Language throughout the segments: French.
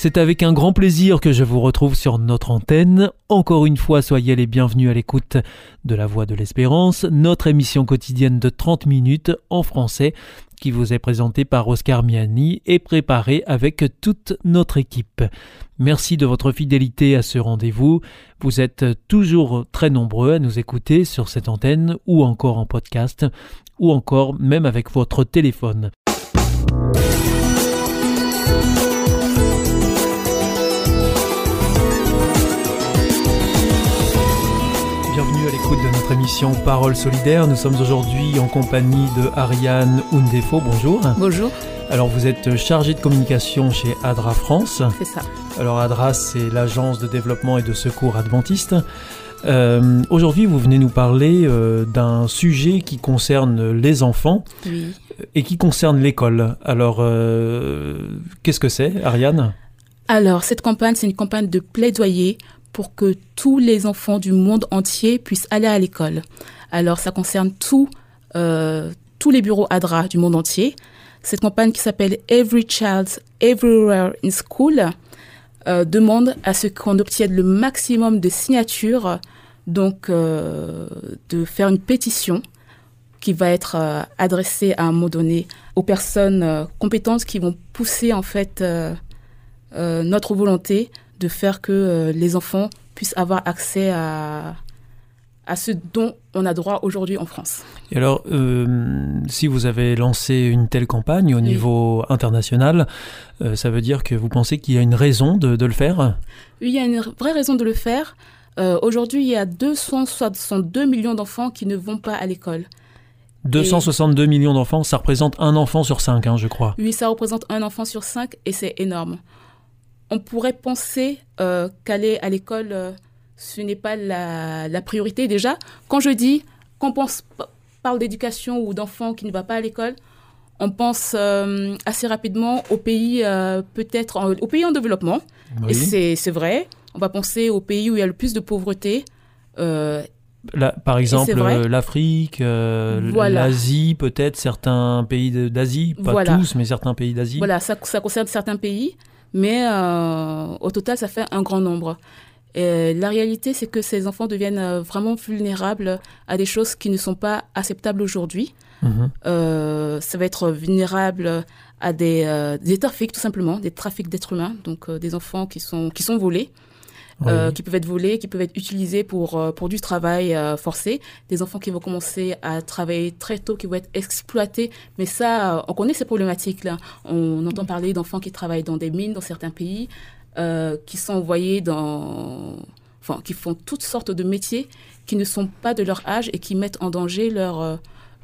C'est avec un grand plaisir que je vous retrouve sur notre antenne. Encore une fois, soyez les bienvenus à l'écoute de La Voix de l'Espérance, notre émission quotidienne de 30 minutes en français qui vous est présentée par Oscar Miani et préparée avec toute notre équipe. Merci de votre fidélité à ce rendez-vous. Vous êtes toujours très nombreux à nous écouter sur cette antenne ou encore en podcast ou encore même avec votre téléphone. À l'écoute de notre émission Parole solidaire. Nous sommes aujourd'hui en compagnie de Ariane Undefo. Bonjour. Bonjour. Alors vous êtes chargée de communication chez ADRA France. C'est ça. Alors ADRA, c'est l'agence de développement et de secours adventiste. Euh, aujourd'hui, vous venez nous parler euh, d'un sujet qui concerne les enfants oui. et qui concerne l'école. Alors, euh, qu'est-ce que c'est, Ariane? Alors, cette campagne, c'est une campagne de plaidoyer pour que tous les enfants du monde entier puissent aller à l'école. Alors, ça concerne euh, tous les bureaux ADRA du monde entier. Cette campagne qui s'appelle Every Child Everywhere in School euh, demande à ce qu'on obtienne le maximum de signatures, donc euh, de faire une pétition qui va être adressée à un moment donné aux personnes compétentes qui vont pousser en fait notre volonté de faire que euh, les enfants puissent avoir accès à, à ce dont on a droit aujourd'hui en France. Et alors, euh, si vous avez lancé une telle campagne au Oui. niveau international, euh, ça veut dire que vous pensez qu'il y a une raison de, de le faire? Oui, il y a une vraie raison de le faire. Euh, aujourd'hui, il y a 262 millions d'enfants qui ne vont pas à l'école. 262 millions d'enfants, ça représente un enfant sur cinq, hein, je crois. Oui, ça représente un enfant sur cinq et c'est énorme. On pourrait penser euh, qu'aller à l'école, euh, ce n'est pas la, la priorité déjà. Quand je dis qu'on pense, parle d'éducation ou d'enfants qui ne va pas à l'école, on pense euh, assez rapidement aux pays peut-être en- aux pays en développement. Et c'est vrai. On va penser aux pays où il y a le plus de pauvreté. Par exemple, euh, l'Afrique, Voilà. l'Asie, peut-être certains pays d'Asie, pas Voilà. tous, mais certains pays d'Asie. Voilà, ça, ça concerne certains pays, mais euh, au total, ça fait un grand nombre. Et la réalité, c'est que ces enfants deviennent euh, vraiment vulnérables à des choses qui ne sont pas acceptables aujourd'hui. Mhm. Euh, ça va être vulnérable à des, euh, des trafics, tout simplement, des trafics d'êtres humains, donc euh, des enfants qui sont, qui sont volés. Euh, qui peuvent être volés, qui peuvent être utilisés pour, euh, pour du travail euh, forcé, des enfants qui vont commencer à travailler très tôt, qui vont être exploités. Mais ça, euh, on connaît ces problématiques-là. On entend parler d'enfants qui travaillent dans des mines dans certains pays, euh, qui sont envoyés dans... Enfin, qui font toutes sortes de métiers qui ne sont pas de leur âge et qui mettent en danger leur,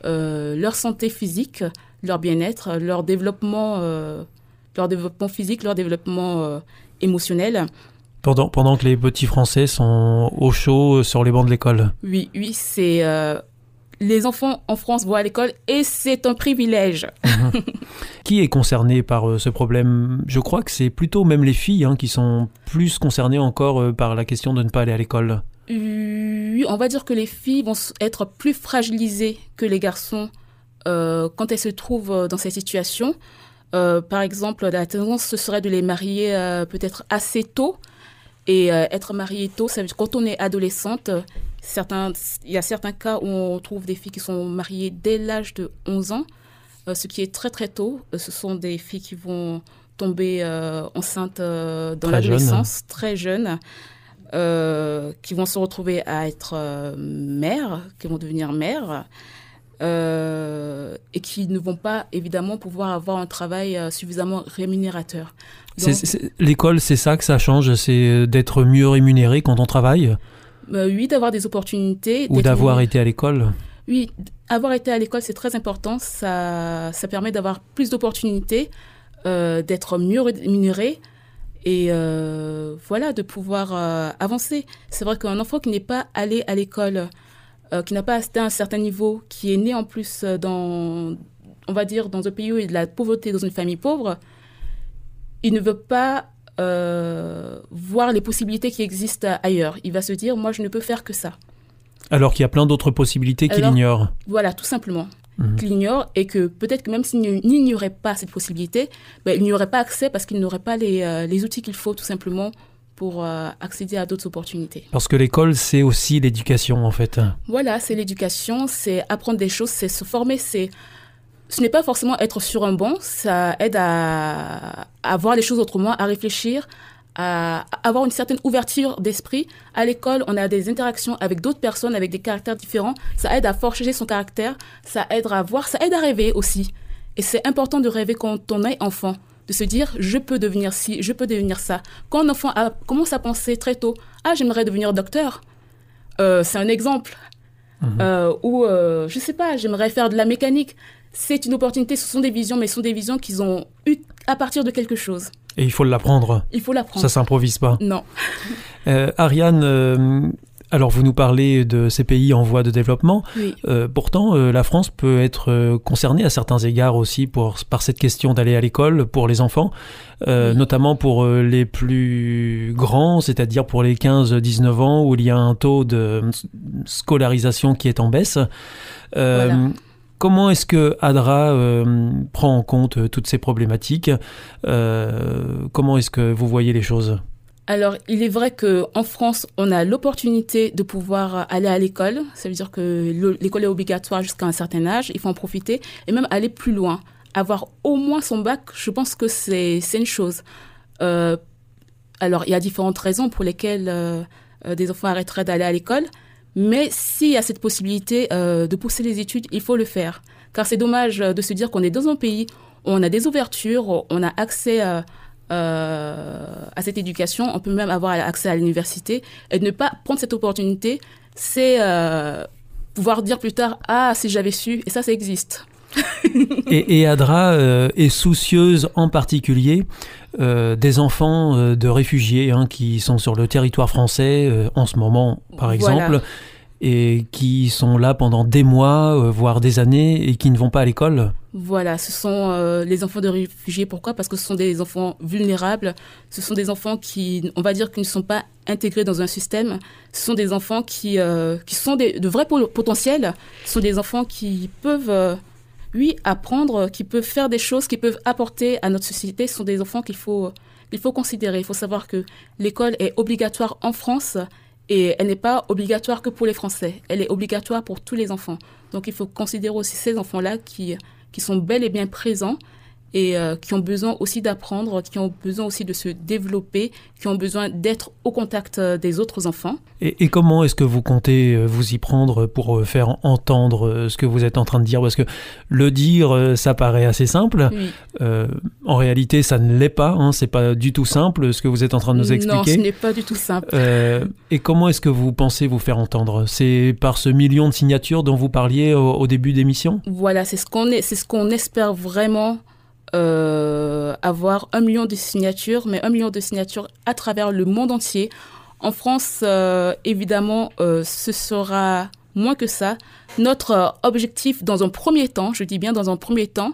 euh, leur santé physique, leur bien-être, leur développement, leur développement physique, leur développement euh, émotionnel. Pendant, pendant que les petits Français sont au chaud sur les bancs de l'école. Oui, oui, c'est euh, les enfants en France vont à l'école et c'est un privilège. Qui est concerné par euh, ce problème? Je crois que c'est plutôt même les filles hein, qui sont plus concernées encore euh, par la question de ne pas aller à l'école. Oui, on va dire que les filles vont être plus fragilisées que les garçons euh, quand elles se trouvent dans cette situation. Par exemple, la tendance ce serait de les marier peut-être assez tôt. Et euh, être mariée tôt, ça veut dire quand on est adolescente, euh, certains, il y a certains cas où on trouve des filles qui sont mariées dès l'âge de 11 ans, euh, ce qui est très très tôt. Ce sont des filles qui vont tomber euh, enceintes dans l'adolescence, très jeunes, qui vont se retrouver à être mères, qui vont devenir mères. Euh, et qui ne vont pas évidemment pouvoir avoir un travail euh, suffisamment rémunérateur. L'école, c'est ça que ça change, c'est euh, d'être mieux rémunéré quand on travaille? Euh, oui, d'avoir des opportunités. ou d'avoir été à l'école? Oui, avoir été à l'école, c'est très important. Ça, ça permet d'avoir plus d'opportunités, d'être mieux rémunéré et voilà, de pouvoir avancer. C'est vrai qu'un enfant qui n'est pas allé à l'école, euh, qui n'a pas atteint un certain niveau, qui est né en plus euh, dans, on va dire, dans un pays où il y a de la pauvreté, dans une famille pauvre, il ne veut pas euh, voir les possibilités qui existent ailleurs. Il va se dire, moi, je ne peux faire que ça. Alors qu'il y a plein d'autres possibilités qu'il ignore. Voilà, tout simplement. Mhm. Qu'il ignore et que peut-être que même s'il n'ignorait pas cette possibilité, ben, il n'y aurait pas accès parce qu'il n'aurait pas les, euh, les outils qu'il faut tout simplement pour euh, accéder à d'autres opportunités. Parce que l'école, c'est aussi l'éducation, en fait. Voilà, c'est l'éducation, c'est apprendre des choses, c'est se former, c'est... Ce n'est pas forcément être sur un banc, ça aide à, à voir les choses autrement, à réfléchir, à avoir une certaine ouverture d'esprit. À l'école, on a des interactions avec d'autres personnes avec des caractères différents. Ça aide à forger son caractère, ça aide à voir, ça aide à rêver aussi. Et c'est important de rêver quand on est enfant de se dire je peux devenir ci, je peux devenir ça. Quand un enfant commence à penser très tôt, ah j'aimerais devenir docteur, euh, c'est un exemple. Euh, ou euh, je sais pas, j'aimerais faire de la mécanique. C'est une opportunité, ce sont des visions, mais ce sont des visions qu'ils ont eues à partir de quelque chose. Et il faut l'apprendre. Il faut l'apprendre. Ça s'improvise pas. Non. Ariane, alors vous nous parlez de ces pays en voie de développement. Euh, pourtant, euh, la France peut être euh, concernée à certains égards aussi pour, par cette question d'aller à l'école pour les enfants, notamment pour les plus grands, c'est-à-dire pour les 15-19 ans où il y a un taux de scolarisation qui est en baisse. Comment est-ce que ADRA prend en compte toutes ces problématiques? Comment est-ce que vous voyez les choses? Alors, il est vrai qu'en France, on a l'opportunité de pouvoir aller à l'école. Ça veut dire que l'école est obligatoire jusqu'à un certain âge. Il faut en profiter et même aller plus loin. Avoir au moins son bac, je pense que c'est une chose. Euh, alors, il y a différentes raisons pour lesquelles euh, euh, des enfants arrêteraient d'aller à l'école. Mais s'il y a cette possibilité de pousser les études, il faut le faire. Car c'est dommage de se dire qu'on est dans un pays où on a des ouvertures, on a accès à euh, à cette éducation, on peut même avoir accès à l'université et ne pas prendre cette opportunité, c'est euh, pouvoir dire plus tard ah si j'avais su et ça ça existe. et, Adra euh, est soucieuse en particulier des enfants de réfugiés hein, qui sont sur le territoire français en ce moment, par exemple, et qui sont là pendant des mois, euh, voire des années, et qui ne vont pas à l'école Voilà, ce sont euh, les enfants de réfugiés. Pourquoi? Parce que ce sont des enfants vulnérables. Ce sont des enfants qui, on va dire, qui ne sont pas intégrés dans un système. Ce sont des enfants qui, euh, qui sont de vrais potentiels. Ce sont des enfants qui peuvent, oui, apprendre, qui peuvent faire des choses, qui peuvent apporter à notre société. Ce sont des enfants qu'il faut, qu'il faut considérer. Il faut savoir que l'école est obligatoire en France et elle n'est pas obligatoire que pour les Français, elle est obligatoire pour tous les enfants. Donc il faut considérer aussi ces enfants-là qui, qui sont bel et bien présents et euh, qui ont besoin aussi d'apprendre, qui ont besoin aussi de se développer, qui ont besoin d'être au contact euh, des autres enfants. Et, comment est-ce que vous comptez euh, vous y prendre pour faire entendre ce que vous êtes en train de dire? Parce que le dire, ça paraît assez simple. en réalité, ça ne l'est pas. Hein, c'est pas du tout simple ce que vous êtes en train de nous expliquer. Non, ce n'est pas du tout simple. et comment est-ce que vous pensez vous faire entendre? C'est par ce million de signatures dont vous parliez au, au début d'émission? Voilà, c'est ce qu'on c'est ce qu'on espère vraiment euh, avoir un million de signatures, mais un million de signatures à travers le monde entier. En France, euh, évidemment, euh, ce sera moins que ça. Notre objectif, dans un premier temps, je dis bien dans un premier temps,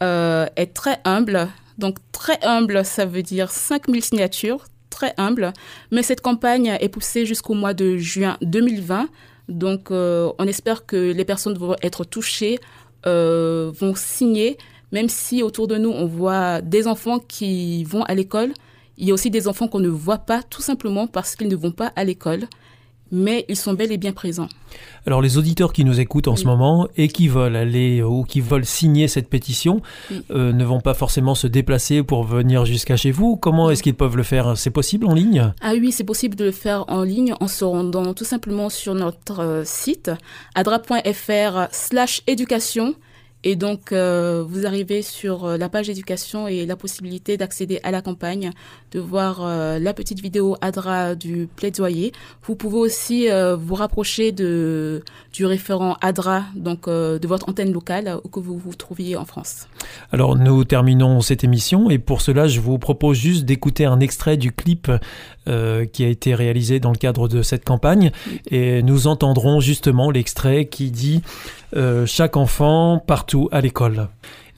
est très humble. Donc très humble, ça veut dire 5000 signatures, très humble. Mais cette campagne est poussée jusqu'au mois de juin 2020. Donc on espère que les personnes vont être touchées, vont signer même si autour de nous, on voit des enfants qui vont à l'école, il y a aussi des enfants qu'on ne voit pas tout simplement parce qu'ils ne vont pas à l'école, mais ils sont bel et bien présents. Alors les auditeurs qui nous écoutent en ce moment et qui veulent aller ou qui veulent signer cette pétition euh, ne vont pas forcément se déplacer pour venir jusqu'à chez vous. Comment est-ce qu'ils peuvent le faire? C'est possible en ligne? Ah oui, c'est possible de le faire en ligne en se rendant tout simplement sur notre euh, site adra.fr slash éducation et donc, euh, vous arrivez sur euh, la page éducation et la possibilité d'accéder à la campagne, de voir euh, la petite vidéo ADRA du plaidoyer. Vous pouvez aussi vous rapprocher de, du référent ADRA, donc de votre antenne locale où que vous vous trouviez en France. Alors, nous terminons cette émission et pour cela, je vous propose juste d'écouter un extrait du clip qui a été réalisé dans le cadre de cette campagne et nous entendrons justement l'extrait qui dit chaque enfant part partout à l'école.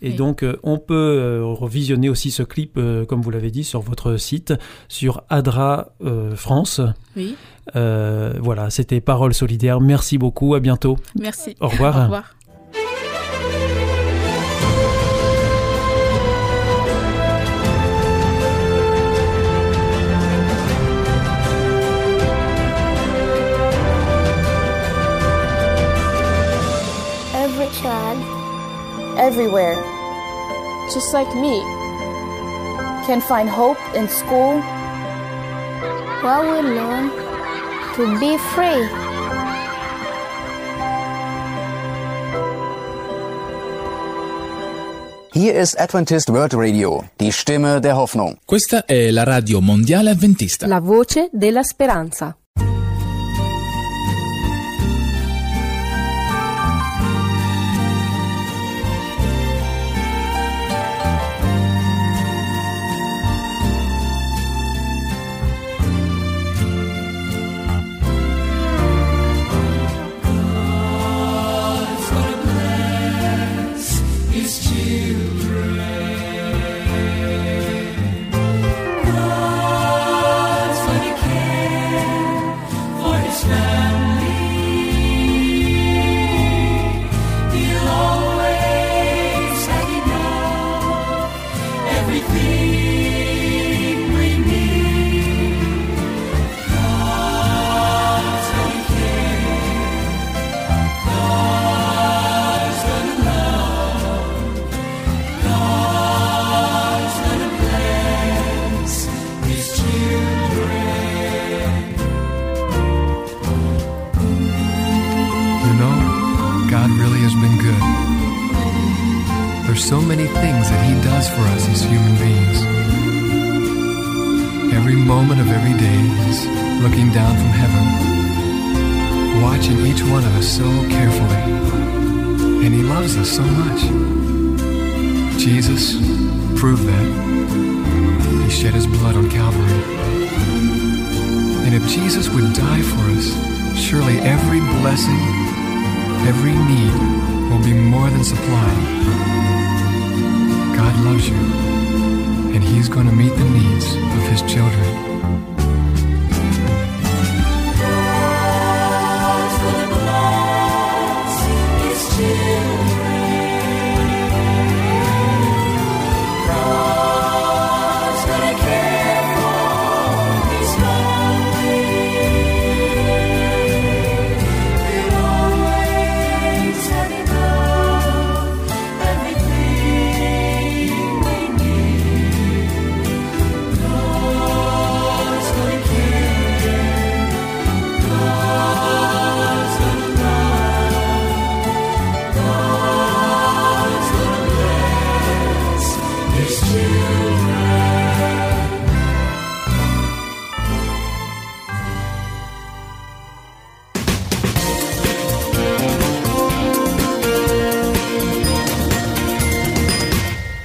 Et donc, on peut revisionner aussi ce clip, comme vous l'avez dit, sur votre site, sur Adra France. Oui. voilà, c'était Parole solidaire. Merci beaucoup. À bientôt. Merci. Au revoir. Au revoir. Everywhere, just like me, can find hope in school. While we learn to be free. Hier ist Adventist World Radio, die Stimme der Hoffnung. Questa è la radio mondiale adventista. La voce della speranza. Moment of every day, He's looking down from heaven, watching each one of us so carefully. And He loves us so much. Jesus proved that. He shed His blood on Calvary. And if Jesus would die for us, surely every blessing, every need will be more than supplied. God loves you, and He's going to meet the needs of His children. Thank you.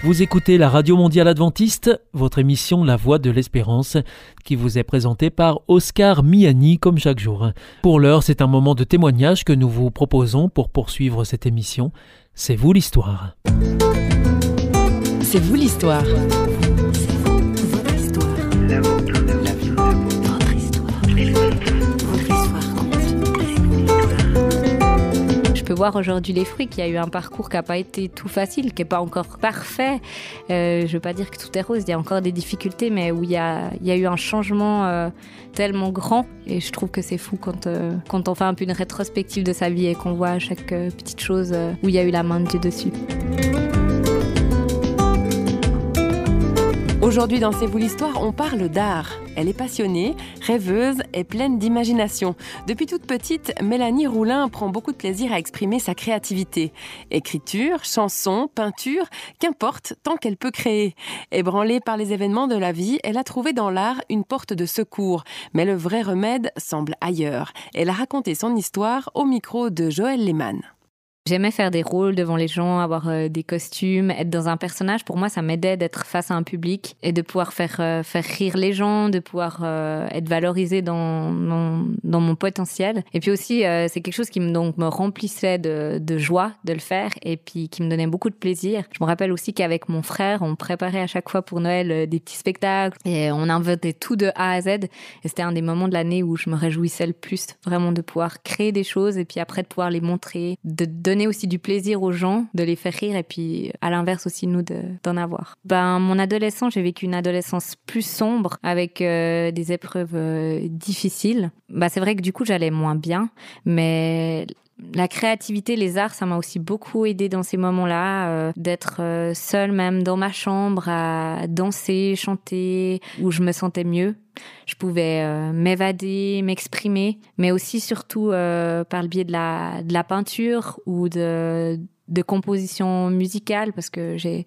Vous écoutez la Radio Mondiale Adventiste, votre émission La Voix de l'Espérance, qui vous est présentée par Oscar Miani comme chaque jour. Pour l'heure, c'est un moment de témoignage que nous vous proposons pour poursuivre cette émission. C'est vous l'histoire. C'est vous l'histoire. Voir aujourd'hui les fruits, qu'il y a eu un parcours qui n'a pas été tout facile, qui n'est pas encore parfait. Euh, je ne veux pas dire que tout est rose, il y a encore des difficultés, mais où il y a, il y a eu un changement euh, tellement grand. Et je trouve que c'est fou quand, euh, quand on fait un peu une rétrospective de sa vie et qu'on voit chaque petite chose où il y a eu la main de Dieu dessus. Aujourd'hui dans C'est vous l'histoire, on parle d'art. Elle est passionnée, rêveuse et pleine d'imagination. Depuis toute petite, Mélanie Roulin prend beaucoup de plaisir à exprimer sa créativité. Écriture, chanson, peinture, qu'importe, tant qu'elle peut créer. Ébranlée par les événements de la vie, elle a trouvé dans l'art une porte de secours. Mais le vrai remède semble ailleurs. Elle a raconté son histoire au micro de Joël Lehmann. J'aimais faire des rôles devant les gens, avoir euh, des costumes, être dans un personnage. Pour moi, ça m'aidait d'être face à un public et de pouvoir faire euh, faire rire les gens, de pouvoir euh, être valorisé dans, dans, dans mon potentiel. Et puis aussi, c'est quelque chose qui me donc me remplissait de, de joie de le faire et puis qui me donnait beaucoup de plaisir. Je me rappelle aussi qu'avec mon frère, on préparait à chaque fois pour Noël des petits spectacles et on inventait tout de A à Z. Et c'était un des moments de l'année où je me réjouissais le plus, vraiment de pouvoir créer des choses et puis après de pouvoir les montrer, de donner donner aussi du plaisir aux gens, de les faire rire et puis à l'inverse aussi nous d'en avoir. Ben mon adolescence, j'ai vécu une adolescence plus sombre avec euh, des épreuves euh, difficiles. Ben c'est vrai que du coup j'allais moins bien, mais la créativité, les arts, ça m'a aussi beaucoup aidé dans ces moments-là, euh, d'être seule même dans ma chambre à danser, chanter, où je me sentais mieux. Je pouvais euh, m'évader, m'exprimer, mais aussi surtout euh, par le biais de la, peinture ou de, composition musicale parce que j'ai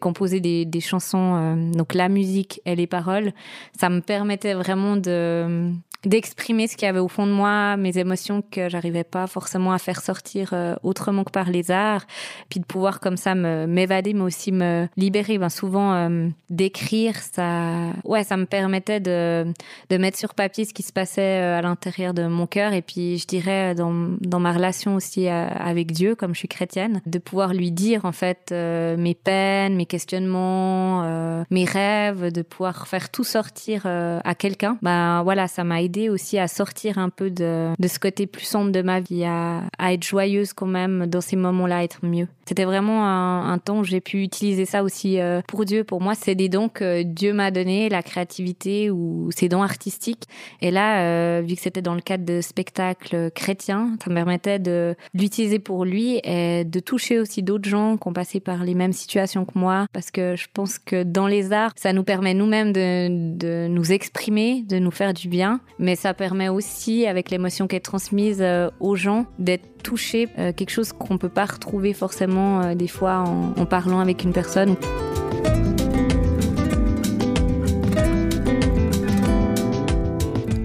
composé des, chansons euh, donc la musique et les paroles ça me permettait vraiment de d'exprimer ce qu'il y avait au fond de moi, mes émotions que j'arrivais pas forcément à faire sortir euh, autrement que par les arts, puis de pouvoir comme ça m'évader, mais aussi me libérer. Ben souvent euh, d'écrire, ça, ouais, ça me permettait de de mettre sur papier ce qui se passait euh, à l'intérieur de mon cœur, et puis je dirais dans dans ma relation aussi avec Dieu, comme je suis chrétienne, de pouvoir lui dire en fait mes peines, mes questionnements, mes rêves, de pouvoir faire tout sortir à quelqu'un. Ben voilà, ça m'a aidé aussi à sortir un peu de, ce côté plus sombre de ma vie, à, être joyeuse quand même dans ces moments-là, être mieux. C'était vraiment un, temps où j'ai pu utiliser ça aussi euh, pour Dieu. Pour moi, c'est des dons que Dieu m'a donné, la créativité ou ces dons artistiques. Et là, euh, vu que c'était dans le cadre de spectacles chrétiens, ça me permettait de l'utiliser pour lui et de toucher aussi d'autres gens qui ont passé par les mêmes situations que moi. Parce que je pense que dans les arts, ça nous permet nous-mêmes de nous exprimer, de nous faire du bien, mais ça permet aussi, avec l'émotion qui est transmise euh, aux gens, d'être touché, euh, quelque chose qu'on peut pas retrouver forcément euh, des fois en, en parlant avec une personne.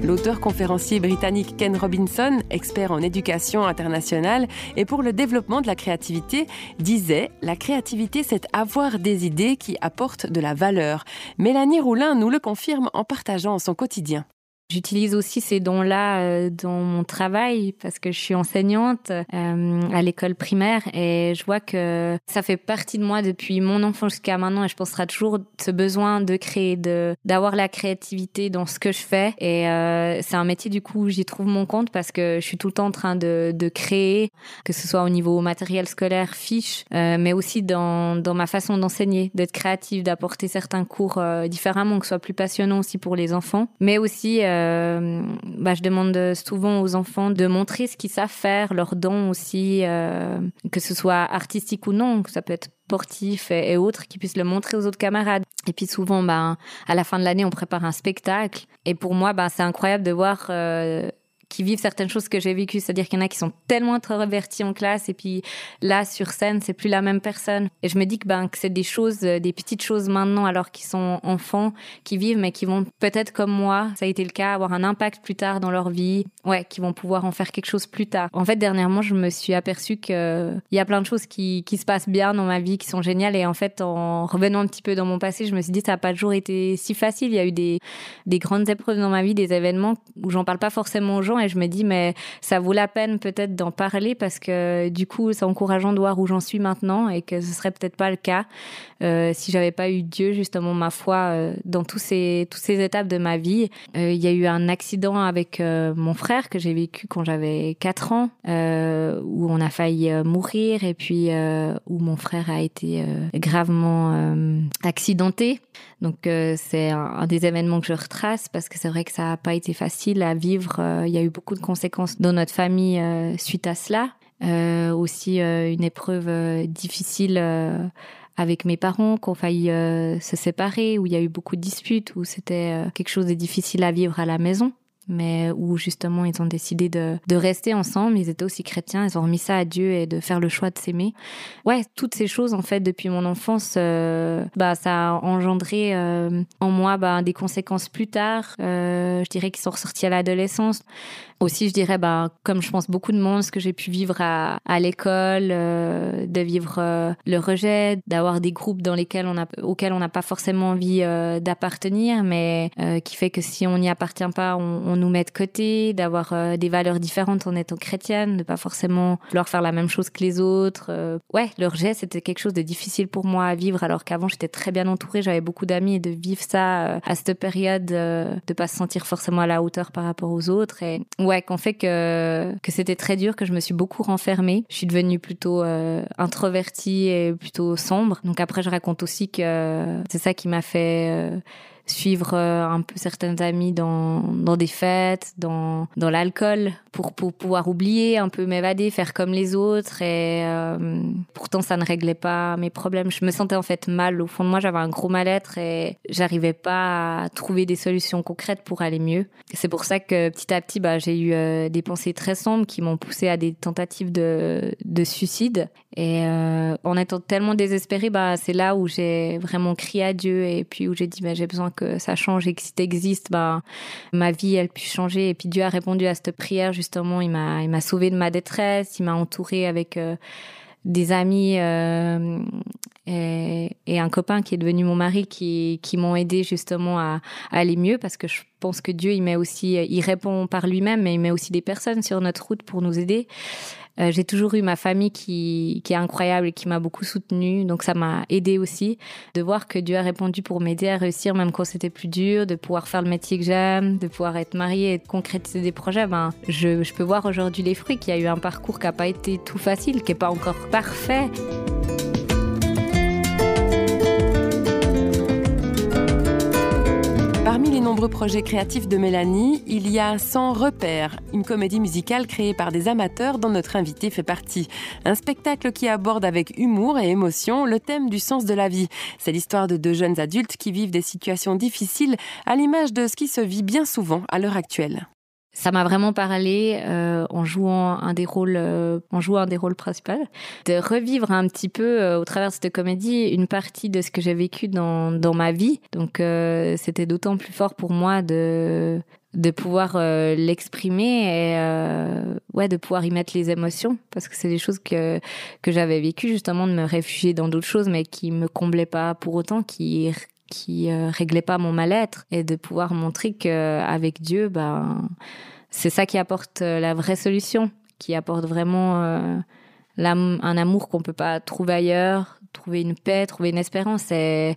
L'auteur conférencier britannique Ken Robinson, expert en éducation internationale et pour le développement de la créativité, disait La créativité, c'est avoir des idées qui apportent de la valeur. Mélanie Roulin nous le confirme en partageant son quotidien. J'utilise aussi ces dons-là euh, dans mon travail parce que je suis enseignante euh, à l'école primaire et je vois que ça fait partie de moi depuis mon enfance jusqu'à maintenant et je penserai toujours ce besoin de créer, de d'avoir la créativité dans ce que je fais et euh, c'est un métier du coup j'y trouve mon compte parce que je suis tout le temps en train de, de créer, que ce soit au niveau matériel scolaire, fiche, mais aussi dans, dans ma façon d'enseigner, d'être créative, d'apporter certains cours euh, différemment, que ce soit plus passionnant aussi pour les enfants, mais aussi bah, je demande souvent aux enfants de montrer ce qu'ils savent faire, leurs dons aussi, euh, que ce soit artistique ou non, que ça peut être sportif et, et autres, qui puissent le montrer aux autres camarades. Et puis souvent, bah, à la fin de l'année, on prépare un spectacle. Et pour moi, bah, c'est incroyable de voir euh, qui vivent certaines choses que j'ai vécues. C'est-à-dire qu'il y en a qui sont tellement introvertis en classe et puis là, sur scène, c'est plus la même personne. Et je me dis que, ben, que c'est des choses, euh, des petites choses maintenant, alors qu'ils sont enfants, qui vivent, mais qui vont peut-être comme moi, ça a été le cas, avoir un impact plus tard dans leur vie. Ouais, qui vont pouvoir en faire quelque chose plus tard. En fait, dernièrement, je me suis aperçue que il y a plein de choses qui, qui se passent bien dans ma vie, qui sont géniales. Et en fait, en revenant un petit peu dans mon passé, je me suis dit, ça n'a pas toujours été si facile. Il y a eu des, des grandes épreuves dans ma vie, des événements où j'en parle pas forcément aux gens je me dis mais ça vaut la peine peut-être d'en parler parce que du coup c'est encourageant de voir où j'en suis maintenant et que ce serait peut-être pas le cas euh, si j'avais pas eu Dieu justement ma foi euh, dans tous ces toutes ces étapes de ma vie. Euh, il y a eu un accident avec euh, mon frère que j'ai vécu quand j'avais 4 ans où on a failli mourir et puis où mon frère a été gravement accidenté. Donc c'est un, un, des événements que je retrace parce que c'est vrai que ça n'a pas été facile à vivre. Il y a eu beaucoup de conséquences dans notre famille euh, suite à cela. Euh, aussi euh, une épreuve difficile avec mes parents qui ont failli euh, se séparer, où il y a eu beaucoup de disputes, où c'était quelque chose de difficile à vivre à la maison mais où justement ils ont décidé de, de rester ensemble. Ils étaient aussi chrétiens, ils ont remis ça à Dieu et de faire le choix de s'aimer. Ouais, toutes ces choses en fait depuis mon enfance, euh, bah ça a engendré euh, en moi bah, des conséquences plus tard. Euh, je dirais qu'ils sont ressortis à l'adolescence. Aussi, je dirais, bah, comme je pense beaucoup de monde, ce que j'ai pu vivre à, à l'école, euh, de vivre euh, le rejet, d'avoir des groupes dans lesquels on a, auxquels on n'a pas forcément envie euh, d'appartenir, mais euh, qui fait que si on n'y appartient pas, on, on, nous met de côté, d'avoir des valeurs différentes en étant chrétienne, de pas forcément vouloir faire la même chose que les autres. ouais, le rejet, c'était quelque chose de difficile pour moi à vivre, alors qu'avant j'étais très bien entourée, j'avais beaucoup d'amis et de vivre ça à cette période, de pas se sentir forcément à la hauteur par rapport aux autres. Et ouais, qu'on fait que, que c'était très dur, que je me suis beaucoup renfermée. Je suis devenue plutôt euh, introvertie et plutôt sombre. Donc après, je raconte aussi que c'est ça qui m'a fait euh, suivre euh, un peu certaines amies dans, dans des fêtes, dans, dans l'alcool, pour, pour pouvoir oublier, un peu m'évader, faire comme les autres. Et euh, pourtant, ça ne réglait pas mes problèmes. Je me sentais en fait mal. Au fond de moi, j'avais un gros mal-être et j'arrivais pas à trouver des solutions concrètes pour aller mieux. C'est pour ça que petit à petit, bah, j'ai eu euh, des pensées très sombres qui m'ont poussé à des tentatives de, de suicide. Et euh, en étant tellement désespérée, bah, c'est là où j'ai vraiment crié à Dieu et puis où j'ai dit bah, j'ai besoin que ça change et que si t'existes, bah, ma vie elle puisse changer. Et puis Dieu a répondu à cette prière justement. Il m'a il m'a sauvé de ma détresse. Il m'a entouré avec euh, des amis euh, et, et, un copain qui est devenu mon mari qui, qui m'ont aidé justement à, à, aller mieux parce que je pense que Dieu il met aussi il répond par lui-même mais il met aussi des personnes sur notre route pour nous aider. Euh, j'ai toujours eu ma famille qui, est incroyable et qui m'a beaucoup soutenue. Donc ça m'a aidé aussi de voir que Dieu a répondu pour m'aider à réussir même quand c'était plus dur, de pouvoir faire le métier que j'aime, de pouvoir être mariée et de concrétiser des projets. Ben, je, je peux voir aujourd'hui les fruits qu'il y a eu un parcours qui n'a pas été tout facile, qui n'est pas encore parfait. Parmi les nombreux projets créatifs de Mélanie, il y a Sans repères, une comédie musicale créée par des amateurs dont notre invité fait partie. Un spectacle qui aborde avec humour et émotion le thème du sens de la vie. C'est l'histoire de deux jeunes adultes qui vivent des situations difficiles à l'image de ce qui se vit bien souvent à l'heure actuelle ça m'a vraiment parlé euh, en jouant un des rôles euh, en jouant un des rôles principaux de revivre un petit peu euh, au travers de cette comédie une partie de ce que j'ai vécu dans dans ma vie. Donc euh, c'était d'autant plus fort pour moi de de pouvoir euh, l'exprimer et euh, ouais de pouvoir y mettre les émotions. Parce que c'est des choses que que j'avais vécues justement de me réfugier dans d'autres choses mais qui me comblaient pas pour autant qui qui euh, réglait pas mon mal-être et de pouvoir montrer que avec Dieu ben c'est ça qui apporte euh, la vraie solution qui apporte vraiment euh, un amour qu'on peut pas trouver ailleurs trouver une paix trouver une espérance et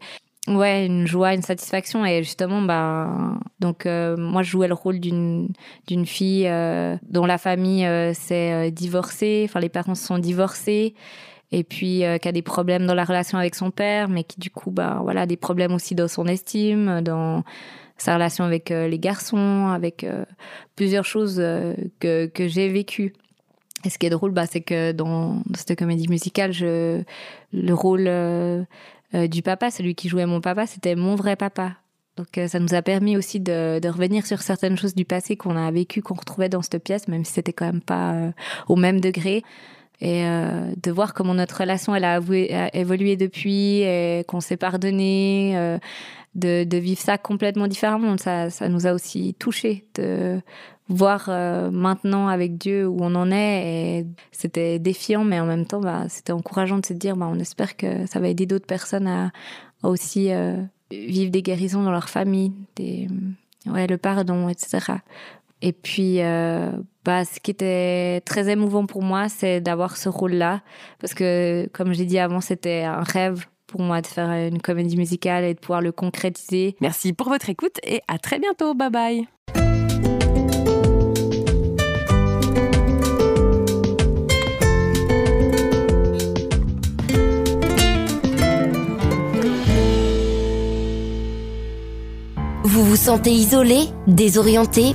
ouais une joie une satisfaction. Et justement bah donc euh, moi je jouais le rôle d'une d'une fille euh, dont la famille euh, s'est euh, divorcée. Enfin les parents se sont divorcés et puis euh, qui a des problèmes dans la relation avec son père mais qui du coup bah voilà des problèmes aussi dans son estime dans sa relation avec euh, les garçons avec euh, plusieurs choses euh, que, que j'ai vécu et ce qui est drôle bah, c'est que dans, cette comédie musicale le rôle du papa celui qui jouait mon papa c'était mon vrai papa. Donc ça nous a permis aussi de, de revenir sur certaines choses du passé qu'on a vécu qu'on retrouvait dans cette pièce même si c'était quand même pas au même degré et et euh, de voir comment notre relation elle a, évolué depuis qu'on s'est pardonné euh, de, vivre ça complètement différemment. Ça, ça nous a aussi touché de voir euh, maintenant avec Dieu où on en est. Et c'était défiant mais en même temps c'était encourageant de se dire bah, on espère que ça va aider d'autres personnes à, aussi vivre des guérisons dans leur famille le pardon etc et puis euh, bah, ce qui était très émouvant pour moi c'est d'avoir ce rôle là parce que comme j'ai dit avant c'était un rêve pour moi de faire une comédie musicale et de pouvoir le concrétiser. Merci pour votre écoute et à très bientôt. Bye bye. Vous vous sentez isolé, désorienté,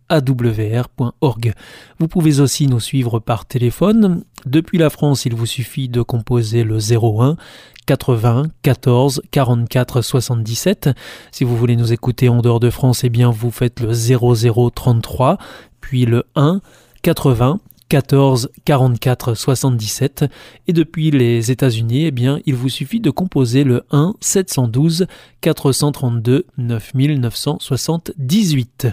awr.org. Vous pouvez aussi nous suivre par téléphone. Depuis la France, il vous suffit de composer le 01 80 14 44 77. Si vous voulez nous écouter en dehors de France, eh bien vous faites le 00 33 puis le 1 80 14 44 77 et depuis les États-Unis, eh bien, il vous suffit de composer le 1 712 432 9978.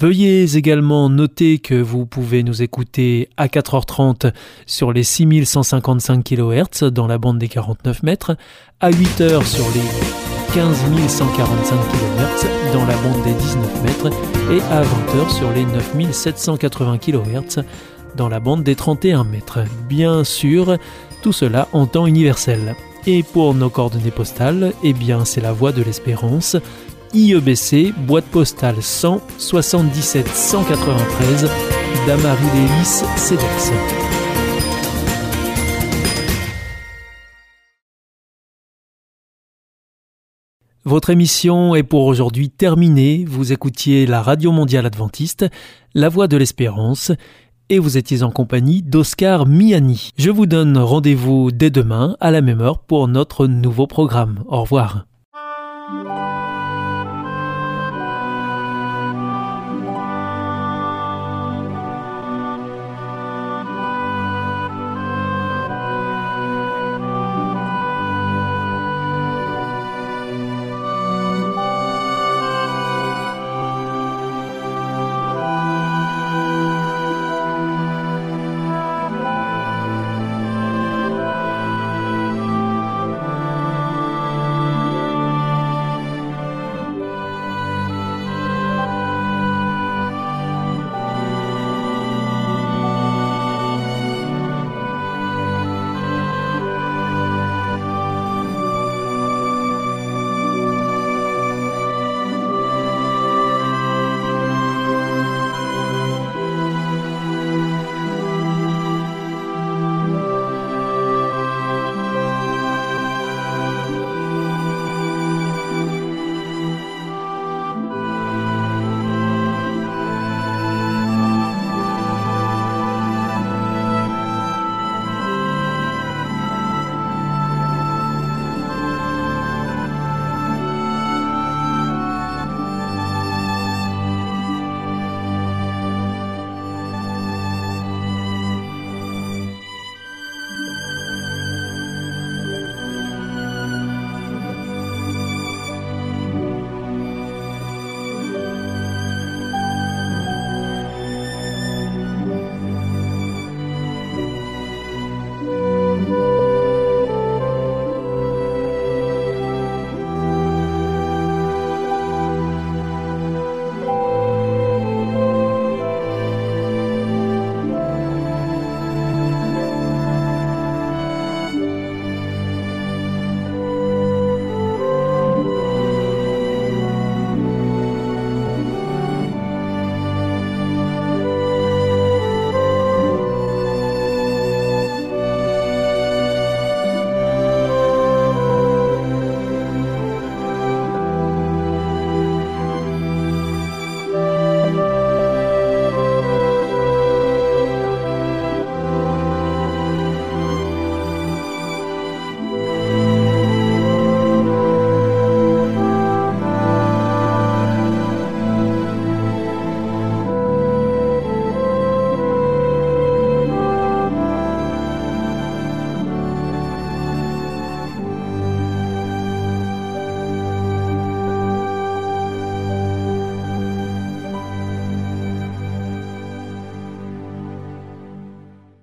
Veuillez également noter que vous pouvez nous écouter à 4h30 sur les 6155 kHz dans la bande des 49 mètres, à 8h sur les 15 145 kHz dans la bande des 19 mètres et à 20h sur les 9780 kHz dans la bande des 31 mètres. Bien sûr, tout cela en temps universel. Et pour nos coordonnées postales, eh bien c'est la voie de l'espérance. IEBC, boîte postale 100 77 193, Damary Lélis, CEDEX. Votre émission est pour aujourd'hui terminée. Vous écoutiez la Radio Mondiale Adventiste, La Voix de l'Espérance, et vous étiez en compagnie d'Oscar Miani. Je vous donne rendez-vous dès demain à la même heure pour notre nouveau programme. Au revoir.